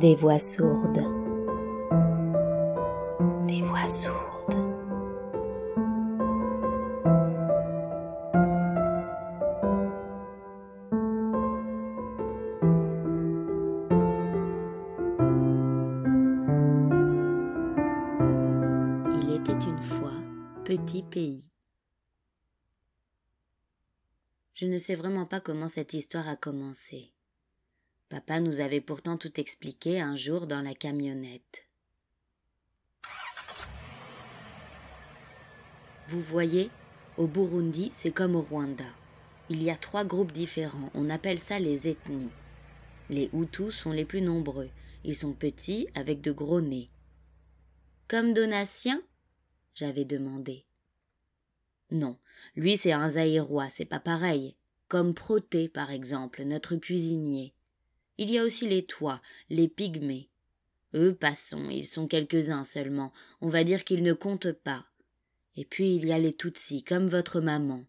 Des voix sourdes. Des voix sourdes. Il était une fois petit pays. Je ne sais vraiment pas comment cette histoire a commencé. Papa nous avait pourtant tout expliqué un jour dans la camionnette. Vous voyez, au Burundi, c'est comme au Rwanda. Il y a trois groupes différents, on appelle ça les ethnies. Les Hutus sont les plus nombreux, ils sont petits avec de gros nez. Comme Donatien? J'avais demandé. Non, lui c'est un Zaïrois, c'est pas pareil. Comme Proté, par exemple, notre cuisinier. Il y a aussi les Toits, les Pygmées. Eux, passons, ils sont quelques-uns seulement, on va dire qu'ils ne comptent pas. Et puis il y a les Tutsis, comme votre maman.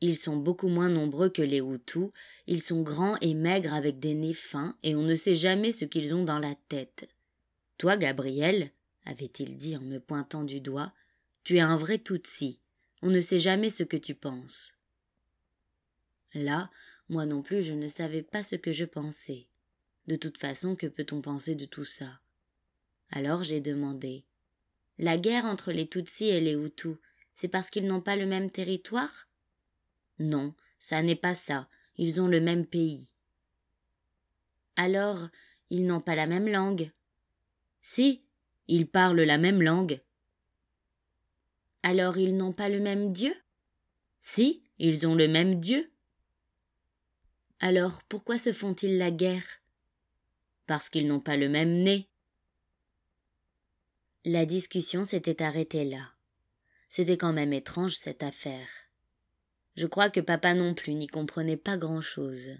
Ils sont beaucoup moins nombreux que les Hutus, ils sont grands et maigres avec des nez fins, et on ne sait jamais ce qu'ils ont dans la tête. Toi, Gabriel, avait-il dit en me pointant du doigt, tu es un vrai Tutsi. On ne sait jamais ce que tu penses. Là, moi non plus, je ne savais pas ce que je pensais. De toute façon, que peut-on penser de tout ça? Alors j'ai demandé. La guerre entre les Tutsis et les Hutus, c'est parce qu'ils n'ont pas le même territoire? Non, ça n'est pas ça. Ils ont le même pays. Alors, ils n'ont pas la même langue? Si, ils parlent la même langue. Alors ils n'ont pas le même Dieu? Si, ils ont le même Dieu? Alors pourquoi se font-ils la guerre? Parce qu'ils n'ont pas le même nez. La discussion s'était arrêtée là. C'était quand même étrange cette affaire. Je crois que papa non plus n'y comprenait pas grand-chose.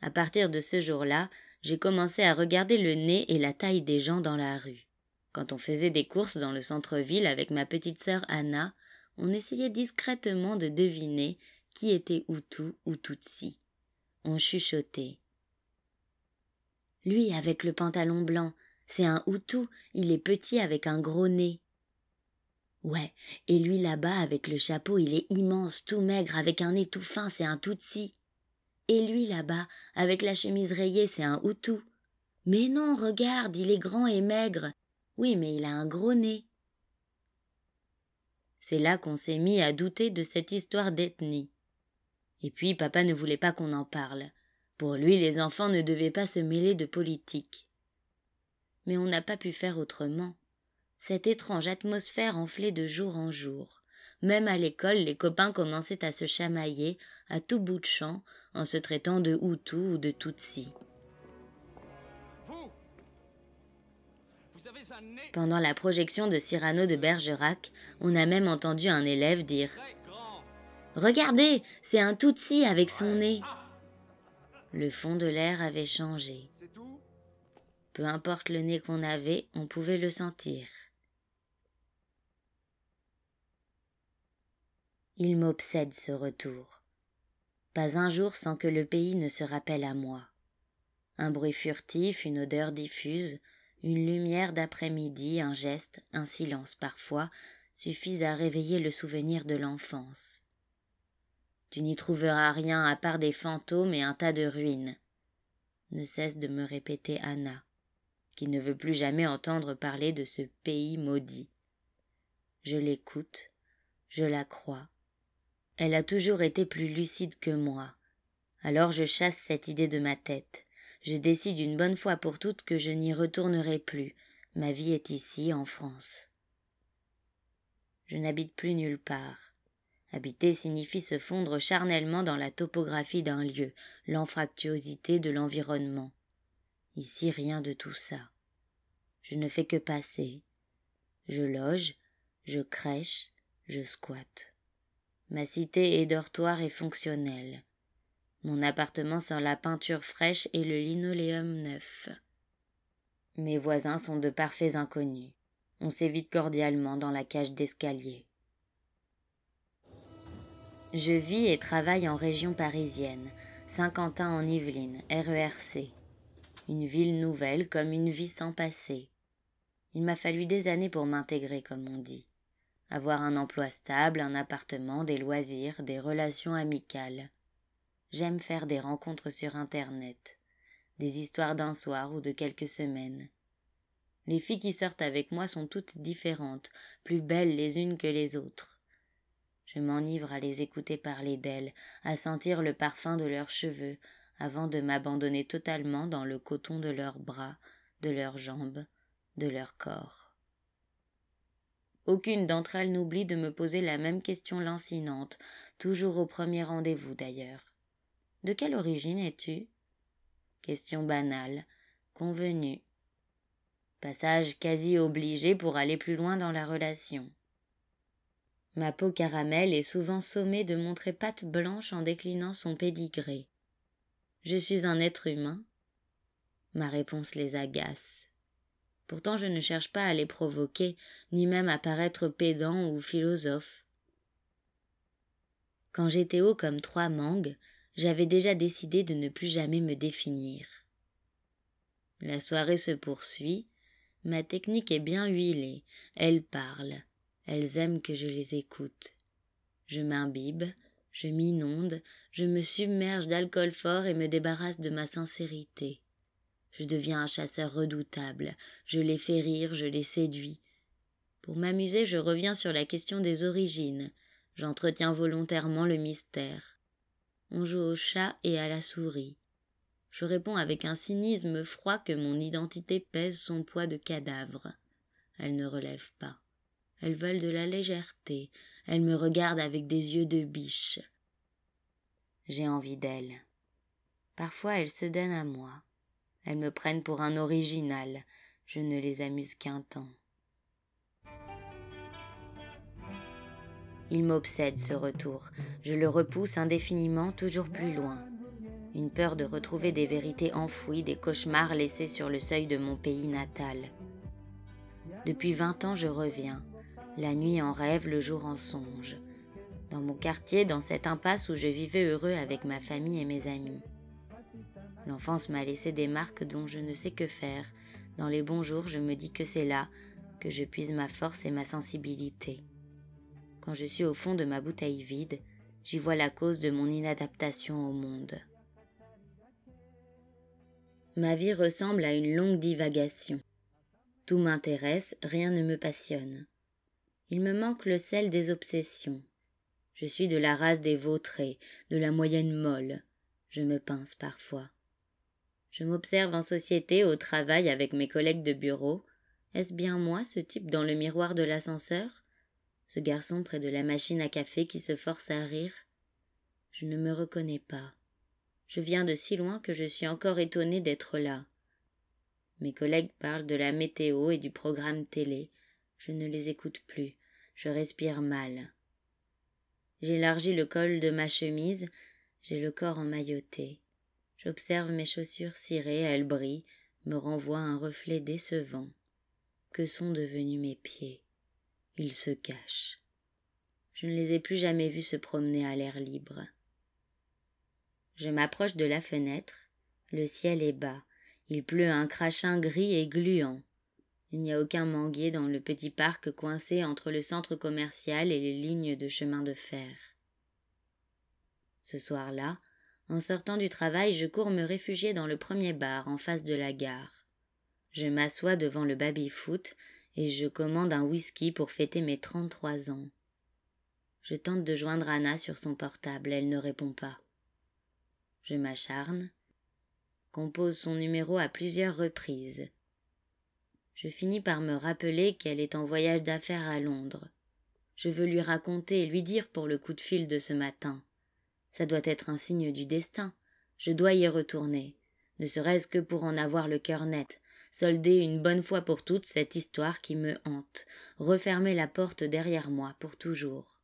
À partir de ce jour-là, j'ai commencé à regarder le nez et la taille des gens dans la rue. Quand on faisait des courses dans le centre-ville avec ma petite sœur Anna, on essayait discrètement de deviner qui était Hutu ou Tutsi. On chuchotait. Lui avec le pantalon blanc, c'est un Hutu, il est petit avec un gros nez. Ouais, et lui là-bas avec le chapeau, il est immense, tout maigre, avec un nez tout fin, c'est un Tutsi. Et lui là-bas, avec la chemise rayée, c'est un Hutu. Mais non, regarde, il est grand et maigre. Oui, mais il a un gros nez. C'est là qu'on s'est mis à douter de cette histoire d'ethnie. Et puis papa ne voulait pas qu'on en parle. Pour lui, les enfants ne devaient pas se mêler de politique. Mais on n'a pas pu faire autrement. Cette étrange atmosphère enflait de jour en jour. Même à l'école, les copains commençaient à se chamailler à tout bout de champ en se traitant de Hutu ou de Tutsi. Pendant la projection de Cyrano de Bergerac, on a même entendu un élève dire Regardez, c'est un Tutsi avec son nez. Le fond de l'air avait changé. Peu importe le nez qu'on avait, on pouvait le sentir. Il m'obsède ce retour. Pas un jour sans que le pays ne se rappelle à moi. Un bruit furtif, une odeur diffuse, une lumière d'après-midi, un geste, un silence parfois, suffisent à réveiller le souvenir de l'enfance. Tu n'y trouveras rien à part des fantômes et un tas de ruines, ne cesse de me répéter Anna, qui ne veut plus jamais entendre parler de ce pays maudit. Je l'écoute, je la crois, elle a toujours été plus lucide que moi. Alors je chasse cette idée de ma tête. Je décide une bonne fois pour toutes que je n'y retournerai plus. Ma vie est ici, en France. Je n'habite plus nulle part. Habiter signifie se fondre charnellement dans la topographie d'un lieu, l'anfractuosité de l'environnement. Ici rien de tout ça. Je ne fais que passer. Je loge, je crèche, je squatte. Ma cité est dortoir et fonctionnelle. Mon appartement sent la peinture fraîche et le linoléum neuf. Mes voisins sont de parfaits inconnus. On s'évite cordialement dans la cage d'escalier. Je vis et travaille en région parisienne, Saint-Quentin en Yvelines, RERC. une ville nouvelle comme une vie sans passé. Il m'a fallu des années pour m'intégrer, comme on dit. Avoir un emploi stable, un appartement, des loisirs, des relations amicales. J'aime faire des rencontres sur Internet, des histoires d'un soir ou de quelques semaines. Les filles qui sortent avec moi sont toutes différentes, plus belles les unes que les autres. Je m'enivre à les écouter parler d'elles, à sentir le parfum de leurs cheveux, avant de m'abandonner totalement dans le coton de leurs bras, de leurs jambes, de leur corps. Aucune d'entre elles n'oublie de me poser la même question lancinante, toujours au premier rendez-vous d'ailleurs. De quelle origine es-tu? Question banale, convenue. Passage quasi obligé pour aller plus loin dans la relation. Ma peau caramel est souvent sommée de montrer patte blanche en déclinant son pédigré. Je suis un être humain. Ma réponse les agace. Pourtant je ne cherche pas à les provoquer, ni même à paraître pédant ou philosophe. Quand j'étais haut comme trois mangues, j'avais déjà décidé de ne plus jamais me définir. La soirée se poursuit, ma technique est bien huilée, elles parlent, elles aiment que je les écoute. Je m'imbibe, je m'inonde, je me submerge d'alcool fort et me débarrasse de ma sincérité. Je deviens un chasseur redoutable, je les fais rire, je les séduis. Pour m'amuser, je reviens sur la question des origines, j'entretiens volontairement le mystère. On joue au chat et à la souris. Je réponds avec un cynisme froid que mon identité pèse son poids de cadavre. Elles ne relèvent pas. Elles veulent de la légèreté. Elles me regardent avec des yeux de biche. J'ai envie d'elles. Parfois elles se donnent à moi. Elles me prennent pour un original. Je ne les amuse qu'un temps. Il m'obsède ce retour. Je le repousse indéfiniment, toujours plus loin. Une peur de retrouver des vérités enfouies, des cauchemars laissés sur le seuil de mon pays natal. Depuis vingt ans, je reviens. La nuit en rêve, le jour en songe. Dans mon quartier, dans cette impasse où je vivais heureux avec ma famille et mes amis. L'enfance m'a laissé des marques dont je ne sais que faire. Dans les bons jours, je me dis que c'est là que je puise ma force et ma sensibilité. Quand je suis au fond de ma bouteille vide, j'y vois la cause de mon inadaptation au monde. Ma vie ressemble à une longue divagation. Tout m'intéresse, rien ne me passionne. Il me manque le sel des obsessions. Je suis de la race des vautrés, de la moyenne molle. Je me pince parfois. Je m'observe en société, au travail, avec mes collègues de bureau. Est-ce bien moi, ce type dans le miroir de l'ascenseur? Ce garçon près de la machine à café qui se force à rire? Je ne me reconnais pas. Je viens de si loin que je suis encore étonné d'être là. Mes collègues parlent de la météo et du programme télé. Je ne les écoute plus. Je respire mal. J'élargis le col de ma chemise, j'ai le corps emmailloté. J'observe mes chaussures cirées, elles brillent, me renvoient un reflet décevant. Que sont devenus mes pieds? Ils se cachent. Je ne les ai plus jamais vus se promener à l'air libre. Je m'approche de la fenêtre. Le ciel est bas. Il pleut un crachin gris et gluant. Il n'y a aucun manguier dans le petit parc coincé entre le centre commercial et les lignes de chemin de fer. Ce soir-là, en sortant du travail, je cours me réfugier dans le premier bar en face de la gare. Je m'assois devant le baby-foot et je commande un whisky pour fêter mes trente-trois ans. Je tente de joindre Anna sur son portable, elle ne répond pas. Je m'acharne, compose son numéro à plusieurs reprises je finis par me rappeler qu'elle est en voyage d'affaires à Londres. Je veux lui raconter et lui dire pour le coup de fil de ce matin. Ça doit être un signe du destin. Je dois y retourner, ne serait-ce que pour en avoir le cœur net, solder une bonne fois pour toutes cette histoire qui me hante, refermer la porte derrière moi pour toujours.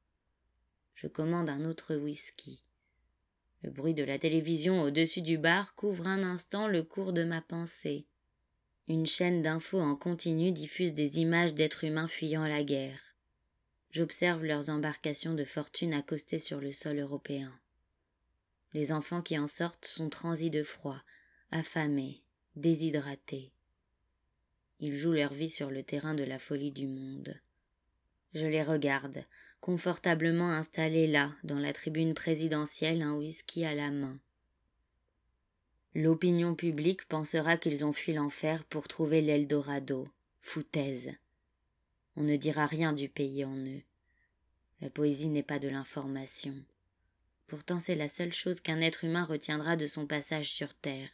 Je commande un autre whisky. Le bruit de la télévision au-dessus du bar couvre un instant le cours de ma pensée. Une chaîne d'infos en continu diffuse des images d'êtres humains fuyant la guerre. J'observe leurs embarcations de fortune accostées sur le sol européen. Les enfants qui en sortent sont transis de froid, affamés, déshydratés. Ils jouent leur vie sur le terrain de la folie du monde. Je les regarde, confortablement installés là, dans la tribune présidentielle, un whisky à la main. L'opinion publique pensera qu'ils ont fui l'enfer pour trouver l'Eldorado. Foutaise. On ne dira rien du pays en eux. La poésie n'est pas de l'information. Pourtant c'est la seule chose qu'un être humain retiendra de son passage sur terre.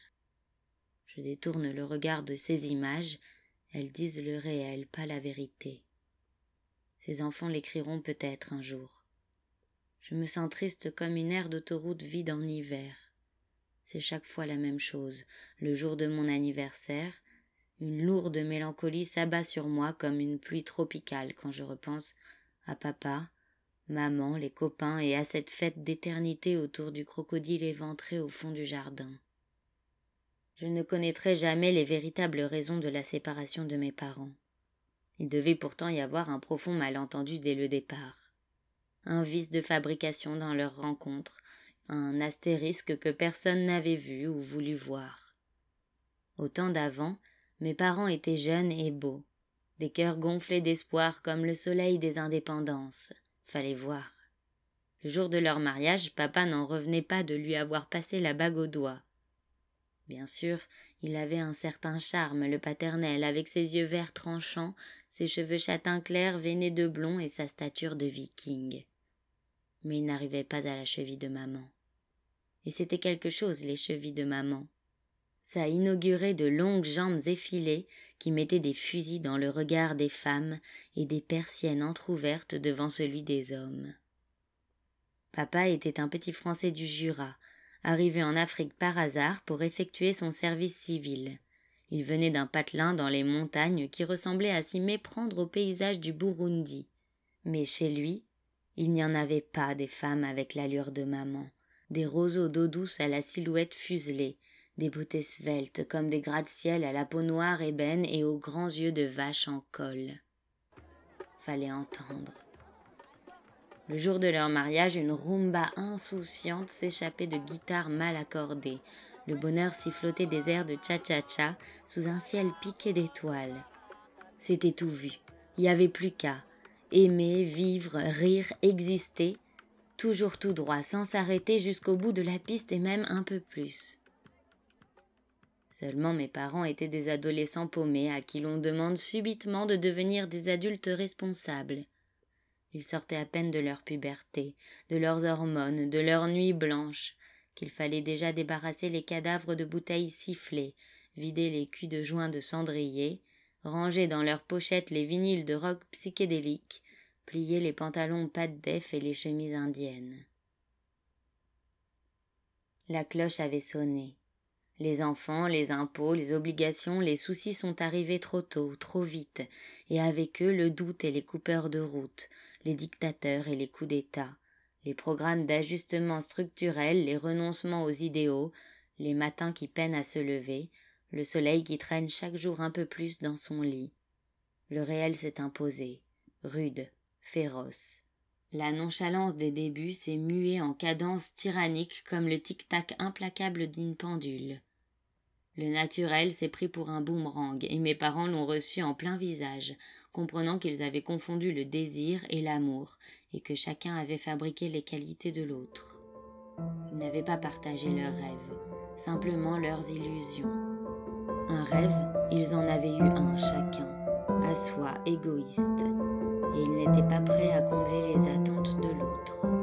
Je détourne le regard de ces images, elles disent le réel, pas la vérité. Ces enfants l'écriront peut-être un jour. Je me sens triste comme une aire d'autoroute vide en hiver. C'est chaque fois la même chose. Le jour de mon anniversaire, une lourde mélancolie s'abat sur moi comme une pluie tropicale quand je repense à papa, maman, les copains et à cette fête d'éternité autour du crocodile éventré au fond du jardin. Je ne connaîtrai jamais les véritables raisons de la séparation de mes parents. Il devait pourtant y avoir un profond malentendu dès le départ. Un vice de fabrication dans leur rencontre, un astérisque que personne n'avait vu ou voulu voir. Au temps d'avant, mes parents étaient jeunes et beaux, des cœurs gonflés d'espoir comme le soleil des indépendances. Fallait voir. Le jour de leur mariage, papa n'en revenait pas de lui avoir passé la bague au doigt. Bien sûr, il avait un certain charme, le paternel, avec ses yeux verts tranchants, ses cheveux châtains clairs veinés de blond et sa stature de viking. Mais il n'arrivait pas à la cheville de maman. Et c'était quelque chose, les chevilles de maman. Ça inaugurait de longues jambes effilées qui mettaient des fusils dans le regard des femmes et des persiennes entr'ouvertes devant celui des hommes. Papa était un petit Français du Jura, arrivé en Afrique par hasard pour effectuer son service civil. Il venait d'un patelin dans les montagnes qui ressemblait à s'y méprendre au paysage du Burundi. Mais chez lui, il n'y en avait pas des femmes avec l'allure de maman, des roseaux d'eau douce à la silhouette fuselée, des beautés sveltes comme des gratte-ciel à la peau noire ébène et aux grands yeux de vache en col. Fallait entendre. Le jour de leur mariage, une rumba insouciante s'échappait de guitares mal accordées. Le bonheur sifflotait des airs de cha-cha-cha sous un ciel piqué d'étoiles. C'était tout vu. Il n'y avait plus qu'à aimer, vivre, rire, exister, toujours tout droit, sans s'arrêter jusqu'au bout de la piste et même un peu plus. Seulement mes parents étaient des adolescents paumés à qui l'on demande subitement de devenir des adultes responsables. Ils sortaient à peine de leur puberté, de leurs hormones, de leurs nuits blanches, qu'il fallait déjà débarrasser les cadavres de bouteilles sifflées, vider les culs de joints de cendrier, ranger dans leurs pochettes les vinyles de rock psychédéliques, plier les pantalons de def et les chemises indiennes. La cloche avait sonné. Les enfants, les impôts, les obligations, les soucis sont arrivés trop tôt, trop vite, et avec eux le doute et les coupeurs de route, les dictateurs et les coups d'État, les programmes d'ajustement structurel, les renoncements aux idéaux, les matins qui peinent à se lever, le soleil qui traîne chaque jour un peu plus dans son lit. Le réel s'est imposé, rude, féroce. La nonchalance des débuts s'est muée en cadence tyrannique comme le tic-tac implacable d'une pendule. Le naturel s'est pris pour un boomerang, et mes parents l'ont reçu en plein visage, comprenant qu'ils avaient confondu le désir et l'amour, et que chacun avait fabriqué les qualités de l'autre. Ils n'avaient pas partagé leurs rêves, simplement leurs illusions. Un rêve, ils en avaient eu un chacun, à soi, égoïste, et ils n'étaient pas prêts à combler les attentes de l'autre.